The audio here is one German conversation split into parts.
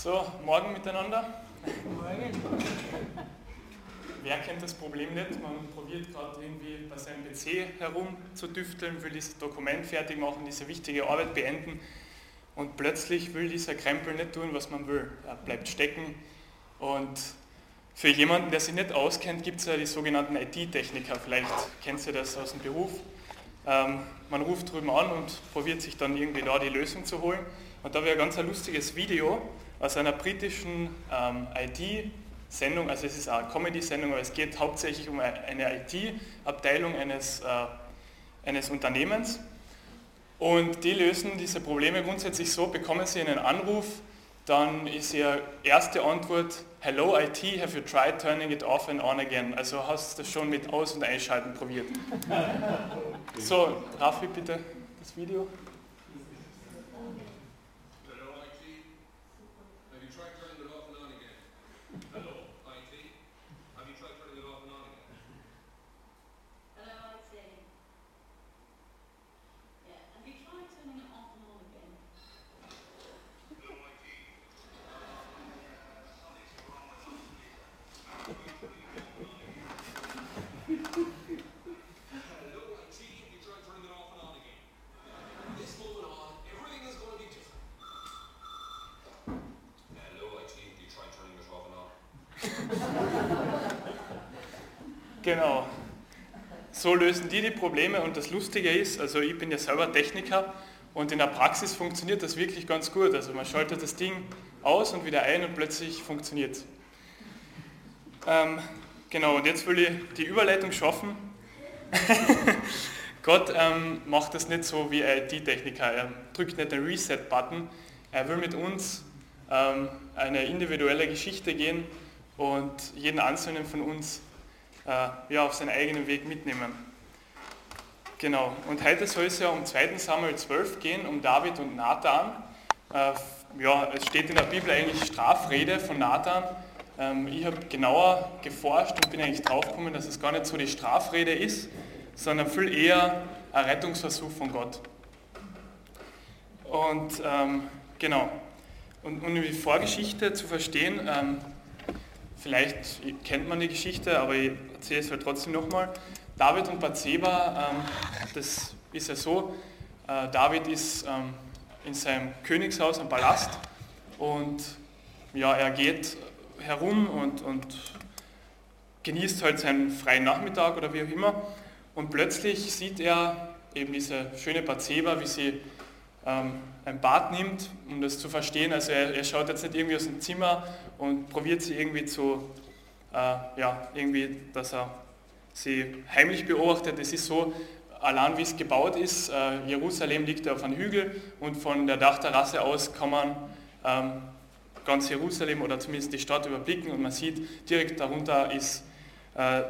So, morgen miteinander. Morgen. Wer kennt das Problem nicht? Man probiert gerade irgendwie bei seinem PC herumzudüfteln, will dieses Dokument fertig machen, diese wichtige Arbeit beenden und plötzlich will dieser Krempel nicht tun, was man will. Er bleibt stecken und für jemanden, der sich nicht auskennt, gibt es ja die sogenannten IT-Techniker. Vielleicht kennt ihr das aus dem Beruf. Ähm, man ruft drüben an und probiert sich dann irgendwie da die Lösung zu holen. Und da wäre ein ganz ein lustiges Video aus einer britischen ähm, IT-Sendung, also es ist eine Comedy-Sendung, aber es geht hauptsächlich um eine IT-Abteilung eines, äh, eines Unternehmens. Und die lösen diese Probleme grundsätzlich so, bekommen sie einen Anruf, dann ist ihre erste Antwort, Hello IT, have you tried turning it off and on again? Also hast du das schon mit Aus- und Einschalten probiert. so, Raffi, bitte das Video. Genau. So lösen die die Probleme und das Lustige ist, also ich bin ja selber Techniker und in der Praxis funktioniert das wirklich ganz gut. Also man schaltet das Ding aus und wieder ein und plötzlich funktioniert es. Ähm, genau, und jetzt will ich die Überleitung schaffen. Gott ähm, macht das nicht so wie ein IT-Techniker. Er drückt nicht den Reset-Button. Er will mit uns ähm, eine individuelle Geschichte gehen und jeden einzelnen von uns äh, ja, auf seinen eigenen Weg mitnehmen. Genau, und heute soll es ja um 2. Samuel 12 gehen, um David und Nathan. Äh, ja, es steht in der Bibel eigentlich Strafrede von Nathan. Ähm, ich habe genauer geforscht und bin eigentlich draufgekommen, dass es gar nicht so die Strafrede ist, sondern viel eher ein Rettungsversuch von Gott. Und ähm, genau, und um die Vorgeschichte zu verstehen, ähm, vielleicht kennt man die Geschichte, aber ich erzähle es halt trotzdem nochmal. David und Bathseba, ähm, das ist ja so, äh, David ist ähm, in seinem Königshaus am Palast und ja, er geht herum und, und genießt halt seinen freien Nachmittag oder wie auch immer und plötzlich sieht er eben diese schöne Bathseba, wie sie ähm, ein Bad nimmt, um das zu verstehen. Also er, er, schaut jetzt nicht irgendwie aus dem Zimmer und probiert sie irgendwie zu, äh, ja, irgendwie, dass er sie heimlich beobachtet. Es ist so, allein wie es gebaut ist, äh, Jerusalem liegt auf einem Hügel und von der Dachterrasse aus kann man ähm, ganz Jerusalem oder zumindest die Stadt überblicken und man sieht, direkt darunter ist, äh,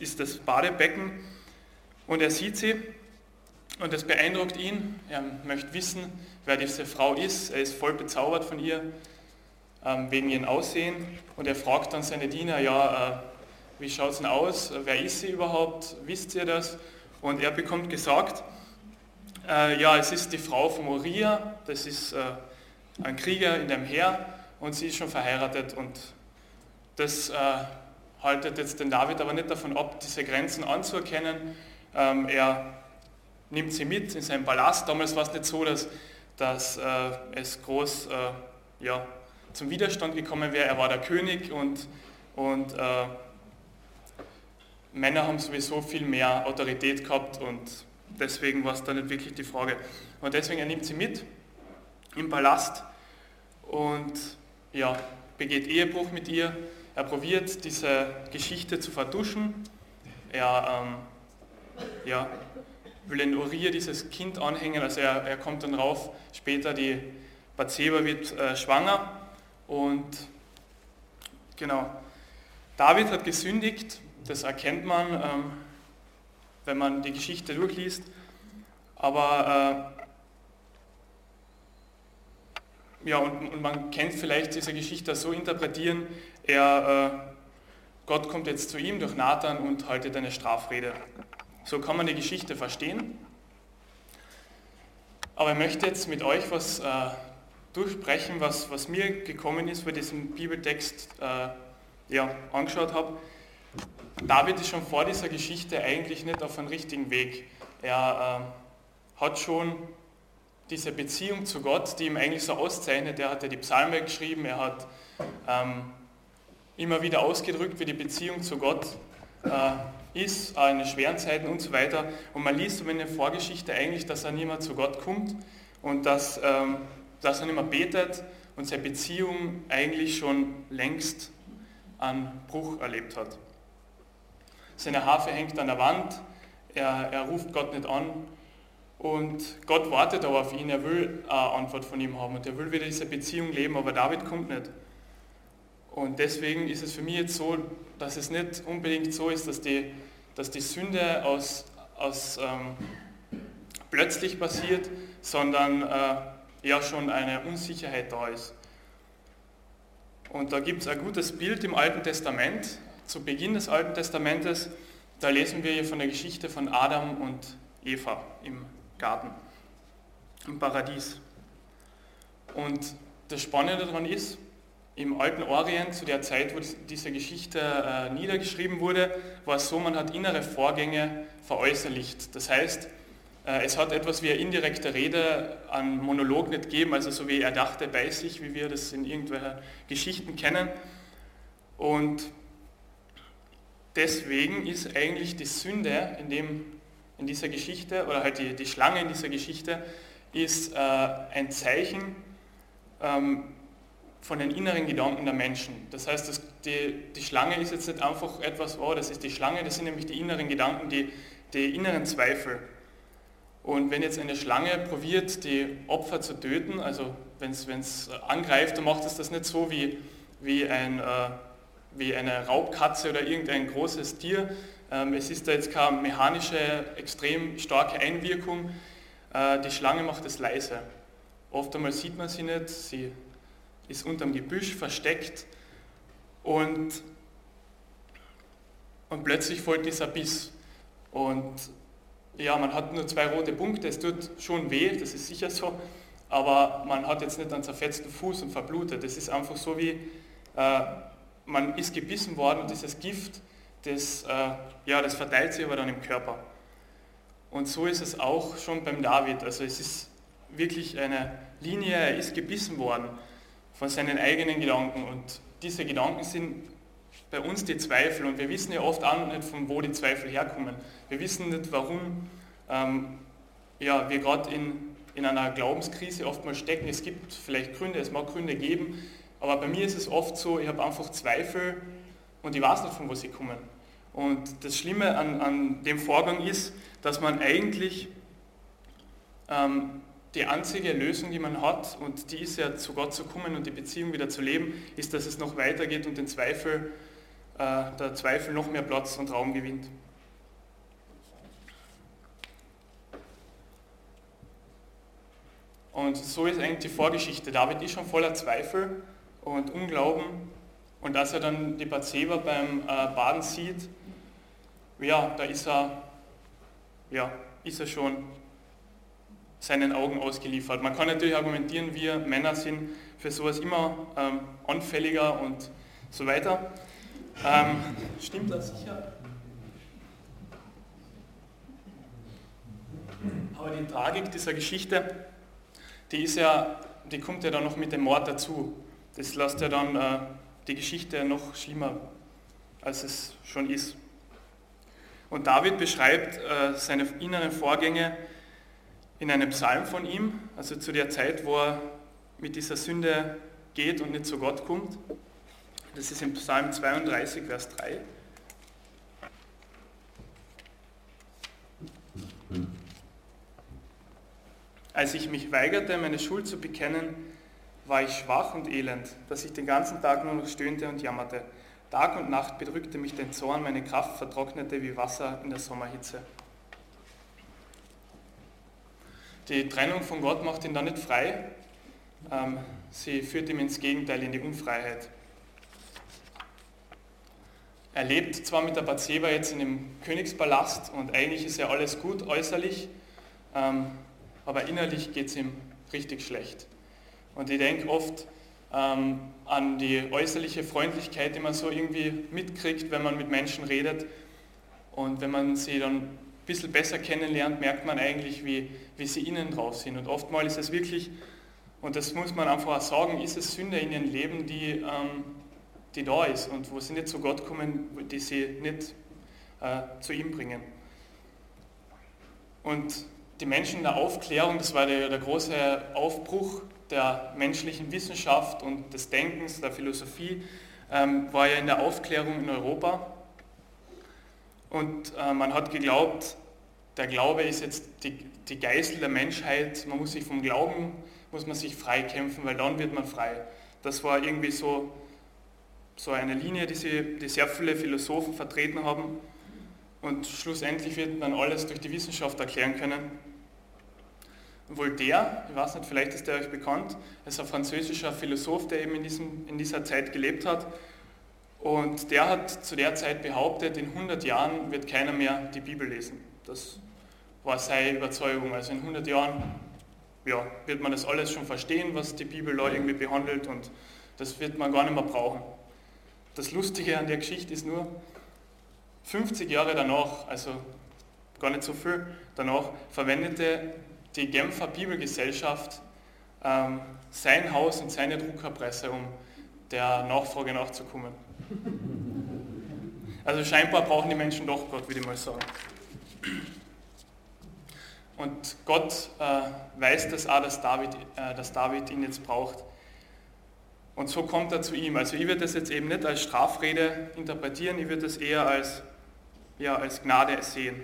ist das Badebecken und er sieht sie und das beeindruckt ihn. Er möchte wissen, wer diese Frau ist. Er ist voll bezaubert von ihr, ähm, wegen ihrem Aussehen. Und er fragt dann seine Diener, ja, äh, wie schaut es denn aus? Wer ist sie überhaupt? Wisst ihr das? Und er bekommt gesagt, äh, ja, es ist die Frau von Moria, das ist äh, ein Krieger in dem Heer und sie ist schon verheiratet. Und das haltet jetzt den David aber nicht davon ab, diese Grenzen anzuerkennen. Ähm, er nimmt sie mit in seinen Palast. Damals war es nicht so, dass, dass äh, es groß äh, ja, zum Widerstand gekommen wäre. Er war der König und, und äh, Männer haben sowieso viel mehr Autorität gehabt und deswegen war es da nicht wirklich die Frage. Und deswegen er nimmt sie mit im Palast und ja, begeht Ehebruch mit ihr. Er probiert diese Geschichte zu vertuschen. Er ähm, ja, will in Uriah dieses Kind anhängen, also er, er kommt dann rauf, später die Bathseba wird äh, schwanger. Und genau, David hat gesündigt, das erkennt man, ähm, wenn man die Geschichte durchliest, aber äh, ja, und, und, man kennt vielleicht diese Geschichte so interpretieren, er, äh, Gott kommt jetzt zu ihm durch Nathan und haltet eine Strafrede. So kann man die Geschichte verstehen. Aber ich möchte jetzt mit euch was äh, durchsprechen, was, was mir gekommen ist, weil ich diesen Bibeltext äh, ja, angeschaut habe. David ist schon vor dieser Geschichte eigentlich nicht auf einem richtigen Weg. Er äh, hat schon diese Beziehung zu Gott, die ihm eigentlich so auszeichnet. Er hat ja die Psalme geschrieben, er hat ähm, immer wieder ausgedrückt, wie die Beziehung zu Gott äh, ist, in den schweren Zeiten und so weiter. Und man liest in der Vorgeschichte eigentlich, dass er nicht mehr zu Gott kommt und dass, ähm, dass er nicht mehr betet und seine Beziehung eigentlich schon längst einen Bruch erlebt hat. Seine Harfe hängt an der Wand, er, er ruft Gott nicht an und Gott wartet aber auf ihn, er will eine Antwort von ihm haben und er will wieder diese Beziehung leben, aber David kommt nicht. Und deswegen ist es für mich jetzt so, dass es nicht unbedingt so ist, dass die, dass die Sünde aus, aus ähm, plötzlich passiert, sondern äh, ja schon eine Unsicherheit da ist. Und da gibt es ein gutes Bild im Alten Testament, zu Beginn des Alten Testamentes, da lesen wir hier von der Geschichte von Adam und Eva im Garten, im Paradies. Und das Spannende daran ist, im alten Orient, zu der Zeit, wo diese Geschichte äh, niedergeschrieben wurde, war es so, man hat innere Vorgänge veräußerlicht. Das heißt, äh, es hat etwas wie eine indirekte Rede an Monolog nicht gegeben, also so wie er dachte bei sich, wie wir das in irgendwelchen Geschichten kennen. Und deswegen ist eigentlich die Sünde in, dem, in dieser Geschichte, oder halt die, die Schlange in dieser Geschichte, ist äh, ein Zeichen, ähm, von den inneren Gedanken der Menschen. Das heißt, das, die, die Schlange ist jetzt nicht einfach etwas, oh, das ist die Schlange, das sind nämlich die inneren Gedanken, die, die inneren Zweifel. Und wenn jetzt eine Schlange probiert, die Opfer zu töten, also wenn es angreift, dann macht es das nicht so wie, wie, ein, äh, wie eine Raubkatze oder irgendein großes Tier. Ähm, es ist da jetzt keine mechanische, extrem starke Einwirkung. Äh, die Schlange macht es leise. Oft einmal sieht man sie nicht, sie ist unterm Gebüsch versteckt und, und plötzlich folgt dieser Biss. Und ja, man hat nur zwei rote Punkte, es tut schon weh, das ist sicher so, aber man hat jetzt nicht einen zerfetzten Fuß und verblutet. Es ist einfach so wie, äh, man ist gebissen worden und dieses Gift, das, äh, ja, das verteilt sich aber dann im Körper. Und so ist es auch schon beim David. Also es ist wirklich eine Linie, er ist gebissen worden von seinen eigenen Gedanken. Und diese Gedanken sind bei uns die Zweifel. Und wir wissen ja oft auch nicht, von wo die Zweifel herkommen. Wir wissen nicht, warum ähm, ja, wir gerade in, in einer Glaubenskrise oftmals stecken. Es gibt vielleicht Gründe, es mag Gründe geben, aber bei mir ist es oft so, ich habe einfach Zweifel und ich weiß nicht, von wo sie kommen. Und das Schlimme an, an dem Vorgang ist, dass man eigentlich ähm, die einzige Lösung, die man hat, und die ist ja zu Gott zu kommen und die Beziehung wieder zu leben, ist, dass es noch weitergeht und den Zweifel, äh, der Zweifel noch mehr Platz und Raum gewinnt. Und so ist eigentlich die Vorgeschichte. David ist schon voller Zweifel und Unglauben. Und als er dann die Bathseba beim äh, Baden sieht, ja, da ist er, ja, ist er schon seinen Augen ausgeliefert. Man kann natürlich argumentieren, wir Männer sind für sowas immer ähm, anfälliger und so weiter. Ähm, stimmt das sicher? Aber die Tragik dieser Geschichte, die ist ja, die kommt ja dann noch mit dem Mord dazu. Das lässt ja dann äh, die Geschichte noch schlimmer, als es schon ist. Und David beschreibt äh, seine inneren Vorgänge in einem Psalm von ihm, also zu der Zeit, wo er mit dieser Sünde geht und nicht zu Gott kommt. Das ist im Psalm 32, Vers 3. Als ich mich weigerte, meine Schuld zu bekennen, war ich schwach und elend, dass ich den ganzen Tag nur noch stöhnte und jammerte. Tag und Nacht bedrückte mich den Zorn, meine Kraft vertrocknete wie Wasser in der Sommerhitze. Die Trennung von Gott macht ihn da nicht frei, ähm, sie führt ihm ins Gegenteil, in die Unfreiheit. Er lebt zwar mit der Bathseba jetzt in dem Königspalast und eigentlich ist ja alles gut äußerlich, ähm, aber innerlich geht es ihm richtig schlecht. Und ich denke oft ähm, an die äußerliche Freundlichkeit, die man so irgendwie mitkriegt, wenn man mit Menschen redet. Und wenn man sie dann bisschen besser kennenlernt, merkt man eigentlich, wie, wie sie innen drauf sind. Und oftmals ist es wirklich, und das muss man einfach auch sagen, ist es Sünde in ihrem Leben, die, ähm, die da ist und wo sie nicht zu Gott kommen, die sie nicht äh, zu ihm bringen. Und die Menschen in der Aufklärung, das war der, der große Aufbruch der menschlichen Wissenschaft und des Denkens, der Philosophie, ähm, war ja in der Aufklärung in Europa. Und äh, man hat geglaubt, der Glaube ist jetzt die, die Geißel der Menschheit, man muss sich vom Glauben, muss man sich freikämpfen, weil dann wird man frei. Das war irgendwie so, so eine Linie, die, sie, die sehr viele Philosophen vertreten haben. Und schlussendlich wird man alles durch die Wissenschaft erklären können. Voltaire, ich weiß nicht, vielleicht ist der euch bekannt, ist ein französischer Philosoph, der eben in, diesem, in dieser Zeit gelebt hat. Und der hat zu der Zeit behauptet, in 100 Jahren wird keiner mehr die Bibel lesen. Das war seine Überzeugung. Also in 100 Jahren ja, wird man das alles schon verstehen, was die Bibel da irgendwie behandelt und das wird man gar nicht mehr brauchen. Das Lustige an der Geschichte ist nur, 50 Jahre danach, also gar nicht so viel danach, verwendete die Genfer Bibelgesellschaft ähm, sein Haus und seine Druckerpresse, um der Nachfrage nachzukommen. Also scheinbar brauchen die Menschen doch Gott, würde ich mal sagen. Und Gott äh, weiß das auch, dass David, äh, dass David ihn jetzt braucht. Und so kommt er zu ihm. Also ich würde das jetzt eben nicht als Strafrede interpretieren, ich würde das eher als, ja, als Gnade sehen.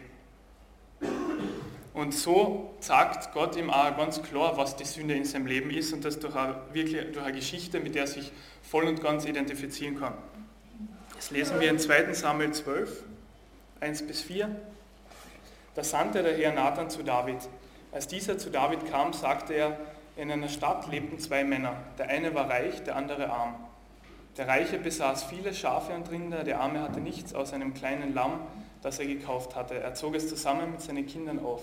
Und so sagt Gott ihm auch ganz klar, was die Sünde in seinem Leben ist und das durch eine, wirklich, durch eine Geschichte, mit der er sich voll und ganz identifizieren kann. Das lesen wir in 2 Samuel 12, 1 bis 4. Da sandte der Herr Nathan zu David. Als dieser zu David kam, sagte er, in einer Stadt lebten zwei Männer. Der eine war reich, der andere arm. Der Reiche besaß viele Schafe und Rinder, der Arme hatte nichts außer einem kleinen Lamm, das er gekauft hatte. Er zog es zusammen mit seinen Kindern auf.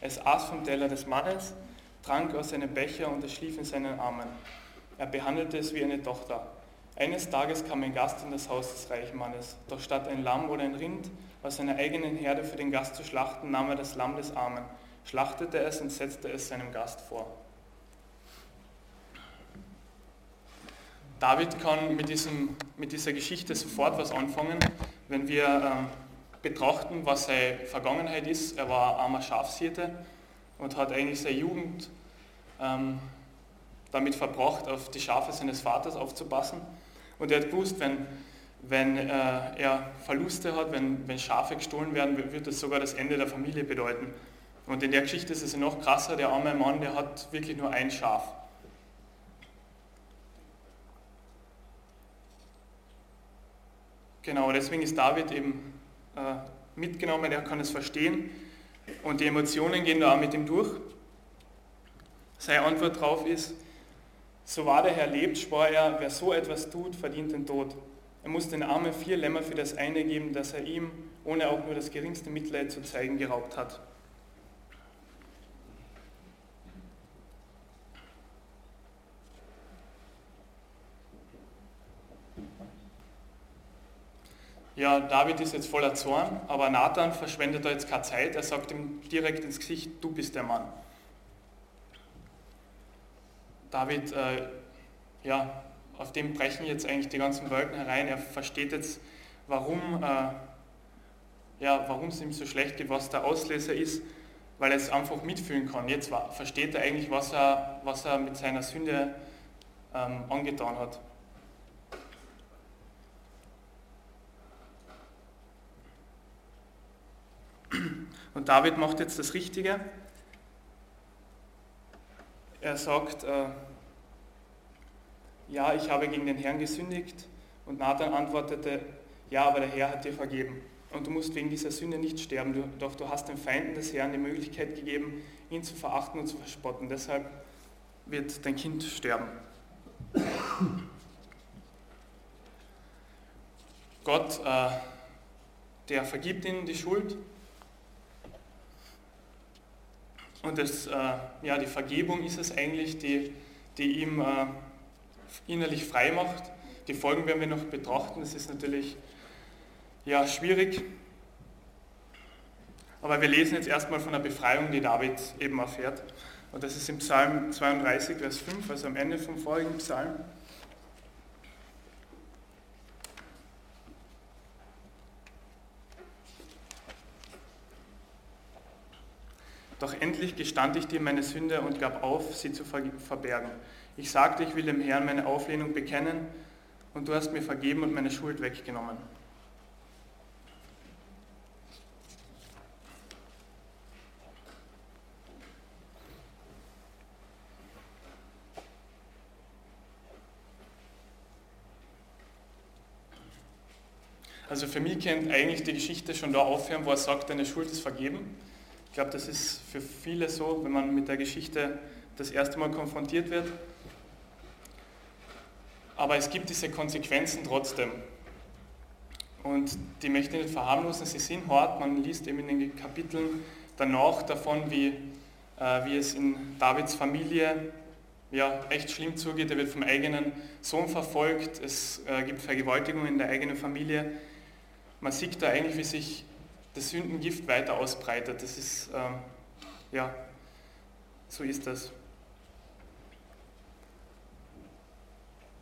Es aß vom Teller des Mannes, trank aus seinem Becher und es schlief in seinen Armen. Er behandelte es wie eine Tochter. Eines Tages kam ein Gast in das Haus des reichen Mannes. Doch statt ein Lamm oder ein Rind aus seiner eigenen Herde für den Gast zu schlachten, nahm er das Lamm des Armen, schlachtete es und setzte es seinem Gast vor. David kann mit, diesem, mit dieser Geschichte sofort was anfangen, wenn wir äh, betrachten, was seine Vergangenheit ist. Er war armer Schafshirte und hat eigentlich seine Jugend ähm, damit verbracht, auf die Schafe seines Vaters aufzupassen. Und er hat gewusst, wenn, wenn äh, er Verluste hat, wenn, wenn Schafe gestohlen werden, wird das sogar das Ende der Familie bedeuten. Und in der Geschichte ist es noch krasser, der arme Mann, der hat wirklich nur ein Schaf. Genau, deswegen ist David eben äh, mitgenommen, er kann es verstehen und die Emotionen gehen da auch mit ihm durch. Seine Antwort darauf ist, so wahr der Herr lebt, sprach er, wer so etwas tut, verdient den Tod. Er muss den Armen vier Lämmer für das eine geben, das er ihm, ohne auch nur das geringste Mitleid zu zeigen, geraubt hat. ja, David ist jetzt voller Zorn, aber Nathan verschwendet da jetzt keine Zeit. Er sagt ihm direkt ins Gesicht, du bist der Mann. David, äh, ja, auf dem brechen jetzt eigentlich die ganzen Wolken herein. Er versteht jetzt, warum, äh, ja, es ihm so schlecht geht, was der Auslöser ist, weil er es einfach mitfühlen kann. Jetzt versteht er eigentlich, was er, was er mit seiner Sünde ähm, angetan hat. Und David macht jetzt das Richtige. Er sagt, äh, ja, ich habe gegen den Herrn gesündigt. Und Nathan antwortete, ja, aber der Herr hat dir vergeben. Und du musst wegen dieser Sünde nicht sterben, du, doch du hast den Feinden des Herrn die Möglichkeit gegeben, ihn zu verachten und zu verspotten. Deshalb wird dein Kind sterben. Gott, äh, der vergibt ihnen die Schuld und das, äh, ja, die Vergebung ist es eigentlich, die, die ihm äh, innerlich frei macht. Die Folgen werden wir noch betrachten, das ist natürlich ja, schwierig. Aber wir lesen jetzt erstmal von der Befreiung, die David eben erfährt. Und das ist im Psalm 32, Vers 5, also am Ende vom vorigen Psalm. Doch endlich gestand ich dir meine Sünde und gab auf, sie zu verbergen. Ich sagte, ich will dem Herrn meine Auflehnung bekennen, und du hast mir vergeben und meine Schuld weggenommen. Also für mich kennt eigentlich die Geschichte schon da aufhören, wo er sagt, deine Schuld ist vergeben. Ich glaube, das ist für viele so, wenn man mit der Geschichte das erste Mal konfrontiert wird. Aber es gibt diese Konsequenzen trotzdem. Und die möchte ich nicht verharmlosen, sie sind hart. Man liest eben in den Kapiteln danach davon, wie, äh, wie es in Davids Familie ja, echt schlimm zugeht. Er wird vom eigenen Sohn verfolgt, es äh, gibt Vergewaltigungen in der eigenen Familie man sieht da eigentlich, wie sich das Sündengift weiter ausbreitet. Das ist, ähm, ja, so ist das.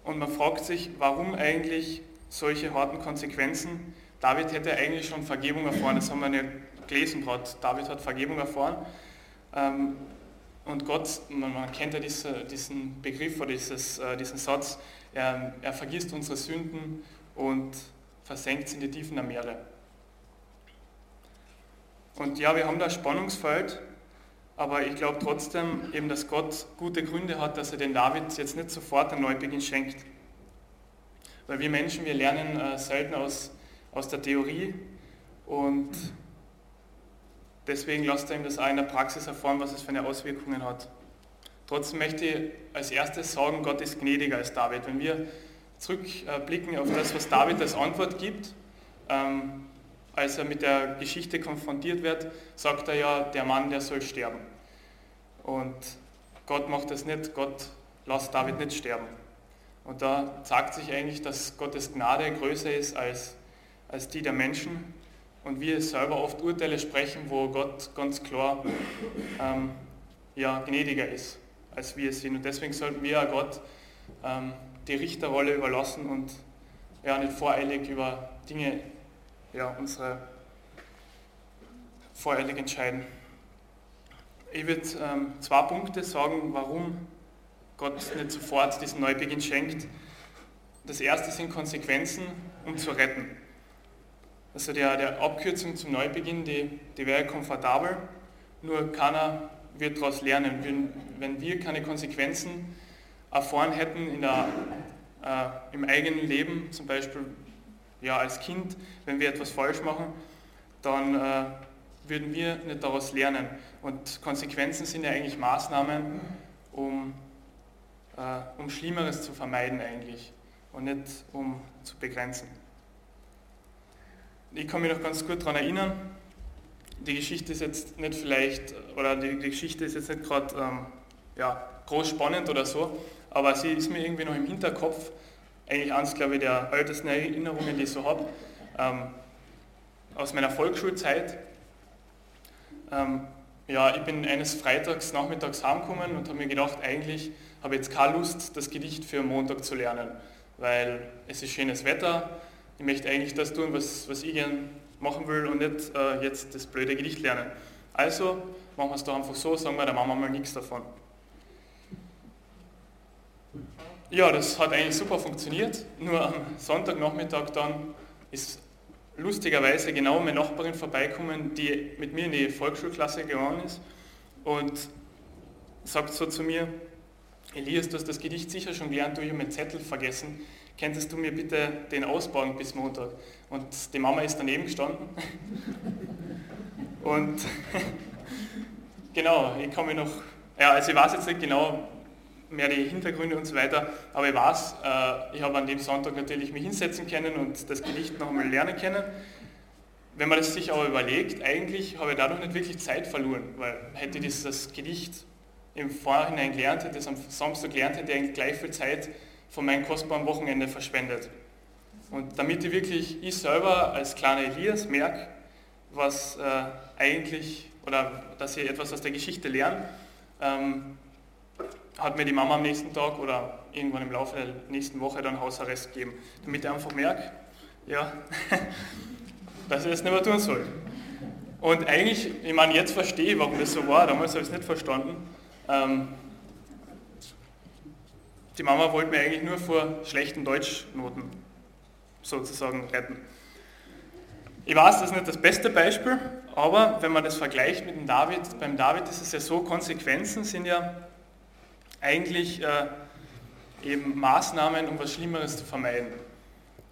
Und man fragt sich, warum eigentlich solche harten Konsequenzen? David hätte eigentlich schon Vergebung erfahren, das haben wir ja gelesen gerade. David hat Vergebung erfahren. Ähm, und Gott, man, man kennt ja diese, diesen Begriff oder dieses, äh, diesen Satz, er, er vergisst unsere Sünden und versenkt in die Tiefen der Meere. Und ja, wir haben da Spannungsfeld, aber ich glaube trotzdem eben, dass Gott gute Gründe hat, dass er den David jetzt nicht sofort einen Neubeginn schenkt. Weil wir Menschen, wir lernen äh, selten aus, aus der Theorie und deswegen lasst er ihm das auch in der Praxis erfahren, was es für eine Auswirkungen hat. Trotzdem möchte ich als erstes sagen, Gott ist gnädiger als David. Wenn wir zurückblicken auf das, was David als Antwort gibt. Ähm, als er mit der Geschichte konfrontiert wird, sagt er ja, der Mann, der soll sterben. Und Gott macht das nicht, Gott lässt David nicht sterben. Und da zeigt sich eigentlich, dass Gottes Gnade größer ist als, als die der Menschen und wir selber oft Urteile sprechen, wo Gott ganz klar ähm, ja, gnädiger ist, als wir es sind. Und deswegen sollten wir Gott ähm, die Richterrolle überlassen und ja, nicht voreilig über Dinge, ja, unsere voreilig entscheiden. Ich würde ähm, zwei Punkte sagen, warum Gott nicht sofort diesen Neubeginn schenkt. Das erste sind Konsequenzen, um zu retten. Also der, der Abkürzung zum Neubeginn, die, die wäre komfortabel, nur keiner wird daraus lernen. Wenn, wenn wir keine Konsequenzen erfahren hätten in der, äh, im eigenen Leben, zum Beispiel ja, als Kind, wenn wir etwas falsch machen, dann äh, würden wir nicht daraus lernen. Und Konsequenzen sind ja eigentlich Maßnahmen, um, äh, um Schlimmeres zu vermeiden eigentlich und nicht um zu begrenzen. Ich kann mich noch ganz gut daran erinnern, die Geschichte ist jetzt nicht vielleicht, oder die, die Geschichte ist jetzt nicht gerade ähm, ja, groß spannend oder so, aber sie ist mir irgendwie noch im Hinterkopf, eigentlich eines, glaube ich, der ältesten Erinnerungen, die ich so habe, ähm, aus meiner Volksschulzeit. Ähm, ja, ich bin eines Freitags nachmittags heimgekommen und habe mir gedacht, eigentlich habe ich jetzt keine Lust, das Gedicht für Montag zu lernen, weil es ist schönes Wetter, ich möchte eigentlich das tun, was, was ich gern machen will und nicht äh, jetzt das blöde Gedicht lernen. Also machen wir es doch einfach so, sagen wir der Mama mal nichts davon. Ja, das hat eigentlich super funktioniert. Nur am Sonntagnachmittag dann ist lustigerweise genau meine Nachbarin vorbeikommen, die mit mir in die Volksschulklasse gegangen ist und sagt so zu mir, Elias, du hast das Gedicht sicher schon gelernt, du, habe meinen Zettel vergessen. Könntest du mir bitte den ausbauen bis Montag? Und die Mama ist daneben gestanden. und genau, ich mich noch, ja, also ich weiß jetzt nicht genau, mehr die Hintergründe und so weiter. Aber ich weiß, äh, ich habe an dem Sonntag natürlich mich hinsetzen können und das Gedicht noch einmal lernen können. Wenn man das sich aber überlegt, eigentlich habe ich dadurch nicht wirklich Zeit verloren, weil hätte ich das, Gedicht im Vorhinein gelernt hätte, das am Samstag gelernt hätte, eigentlich gleich viel Zeit von meinem kostbaren Wochenende verschwendet. Und damit ich wirklich, ich selber als kleiner Elias merke, was äh, eigentlich, oder dass ich etwas aus der Geschichte lerne, ähm, hat mir die Mama am nächsten Tag oder irgendwann im Laufe der nächsten Woche dann Hausarrest gegeben, damit ich einfach merke, ja, dass ich das nicht mehr tun soll. Und eigentlich, ich meine, jetzt verstehe ich, warum das so war, damals habe ich es nicht verstanden. Ähm, die Mama wollte mir eigentlich nur vor schlechten Deutschnoten sozusagen retten. Ich weiß, das ist nicht das beste Beispiel, aber wenn man das vergleicht mit dem David, beim David ist es ja so, Konsequenzen sind ja eigentlich äh, eben Maßnahmen, um was Schlimmeres zu vermeiden.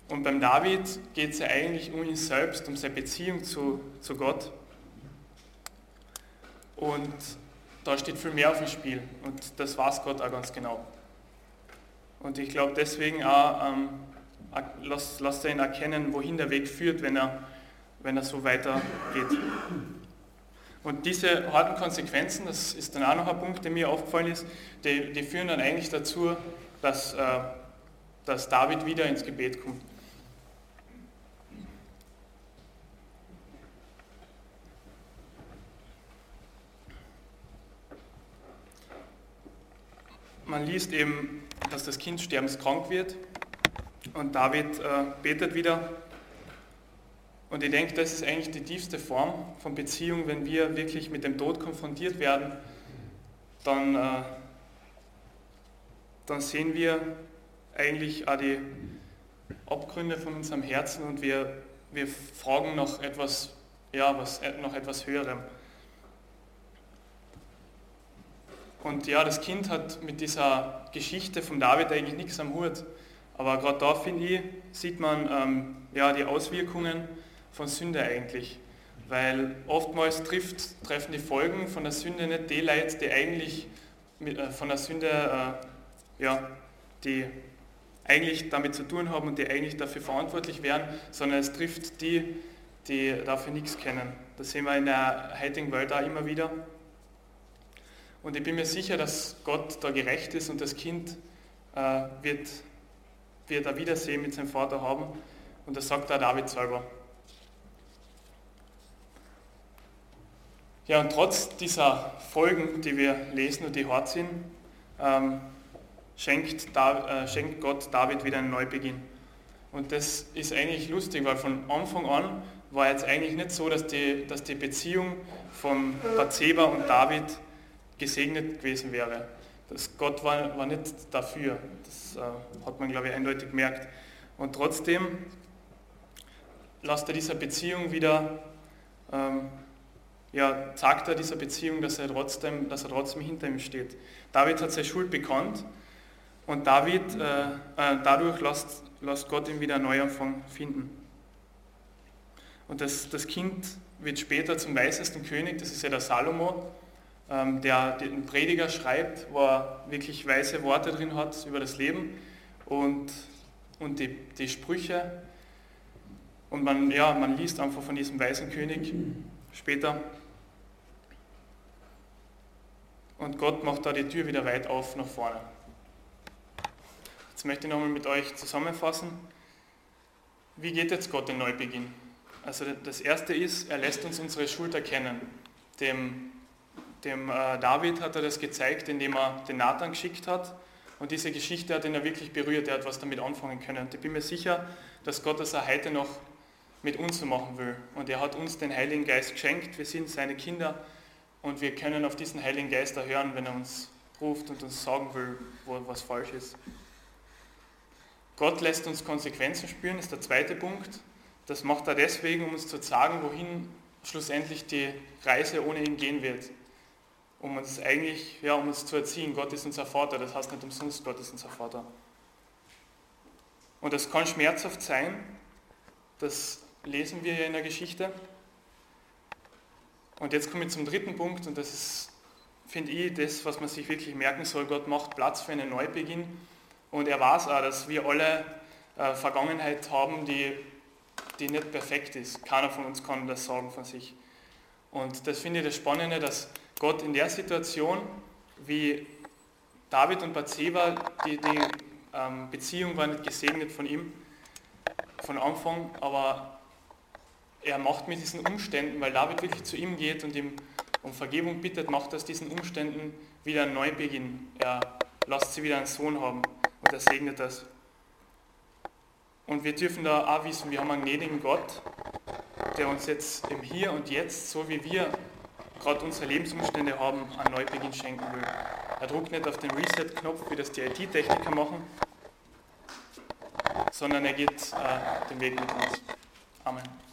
Und beim David geht es ja eigentlich um ihn selbst, um seine Beziehung zu, zu Gott. Und da steht viel mehr auf dem Spiel und das weiß Gott auch ganz genau. Und ich glaube deswegen auch, ähm, lasst, lasst er ihn erkennen, wohin der Weg führt, wenn er, wenn er so weitergeht. Und diese harten Konsequenzen, das ist dann auch noch ein Punkt, der mir aufgefallen ist, die, die führen dann eigentlich dazu, dass, äh, dass David wieder ins Gebet kommt. Man liest eben, dass das Kind sterbenskrank wird und David äh, betet wieder. Und ich denke, das ist eigentlich die tiefste Form von Beziehung, wenn wir wirklich mit dem Tod konfrontiert werden, dann, äh, dann sehen wir eigentlich auch die Abgründe von unserem Herzen und wir, wir fragen nach etwas, ja, was, nach etwas Höherem. Und ja, das Kind hat mit dieser Geschichte von David eigentlich nichts am Hut. Aber gerade da, finde ich, sieht man ähm, ja, die Auswirkungen von Sünde eigentlich. Weil oftmals trifft, treffen die Folgen von der Sünde nicht die Leute, die eigentlich mit, äh, von der Sünde, äh, ja, die eigentlich damit zu tun haben und die eigentlich dafür verantwortlich wären, sondern es trifft die, die dafür nichts kennen. Das sehen wir in der heutigen Welt auch immer wieder. Und ich bin mir sicher, dass Gott da gerecht ist und das Kind äh, wird wird ein Wiedersehen mit seinem Vater haben. Und das sagt auch David selber. Ja, und trotz dieser Folgen, die wir lesen und die hart sind, ähm, schenkt, äh, schenkt Gott David wieder einen Neubeginn. Und das ist eigentlich lustig, weil von Anfang an war jetzt eigentlich nicht so, dass die, dass die Beziehung von Bathseba und David gesegnet gewesen wäre. Das Gott war, war nicht dafür. Das äh, hat man, glaube ich, eindeutig gemerkt. Und trotzdem lasst er dieser Beziehung wieder, ähm, ja, sagt er dieser Beziehung, dass er, trotzdem, dass er trotzdem hinter ihm steht. David hat seine Schuld bekannt und David, äh, äh, dadurch lässt, lässt Gott ihn wieder einen Neuanfang finden. Und das, das Kind wird später zum weißesten König, das ist ja der Salomo. Ähm, der den Prediger schreibt, wo er wirklich weise Worte drin hat über das Leben und, und die, die Sprüche. Und man, ja, man liest einfach von diesem weisen König später. Und Gott macht da die Tür wieder weit auf nach vorne. Jetzt möchte ich nochmal mit euch zusammenfassen. Wie geht jetzt Gott den Neubeginn? Also das Erste ist, er lässt uns unsere Schuld erkennen, dem dem äh, David hat er das gezeigt, indem er den Nathan geschickt hat. Und diese Geschichte hat ihn ja wirklich berührt, er hat was damit anfangen können. Und ich bin mir sicher, dass Gott das auch heute noch mit uns so machen will. Und er hat uns den Heiligen Geist geschenkt, wir sind seine Kinder und wir können auf diesen Heiligen Geist hören, wenn er uns ruft und uns sagen will, wo was falsch ist. Gott lässt uns Konsequenzen spüren, ist der zweite Punkt. Das macht er deswegen, um uns zu sagen, wohin schlussendlich die Reise ohne ihn gehen wird um uns eigentlich, ja, um uns zu erziehen. Gott ist unser Vater, das heißt nicht umsonst, Gott ist unser Vater. Und das kann schmerzhaft sein, das lesen wir ja in der Geschichte. Und jetzt komme ich zum dritten Punkt und das ist, finde ich, das, was man sich wirklich merken soll. Gott macht Platz für einen Neubeginn und er weiß auch, dass wir alle äh, Vergangenheit haben, die, die nicht perfekt ist. Keiner von uns kann das sagen von sich. Und das finde ich das Spannende, dass Gott in der Situation wie David und Bathseba, die, die ähm, Beziehung war nicht gesegnet von ihm, von Anfang, aber er macht mit diesen Umständen, weil David wirklich zu ihm geht und ihm um Vergebung bittet, macht aus diesen Umständen wieder einen Neubeginn. Er lässt sie wieder einen Sohn haben und er segnet das. Und wir dürfen da auch wissen, wir haben einen gnädigen Gott, der uns jetzt im Hier und Jetzt, so wie wir gerade unsere Lebensumstände haben, einen Neubeginn schenken will. Er druckt nicht auf den Reset-Knopf, wie das die IT-Techniker machen, sondern er geht äh, den Weg mit uns. Amen.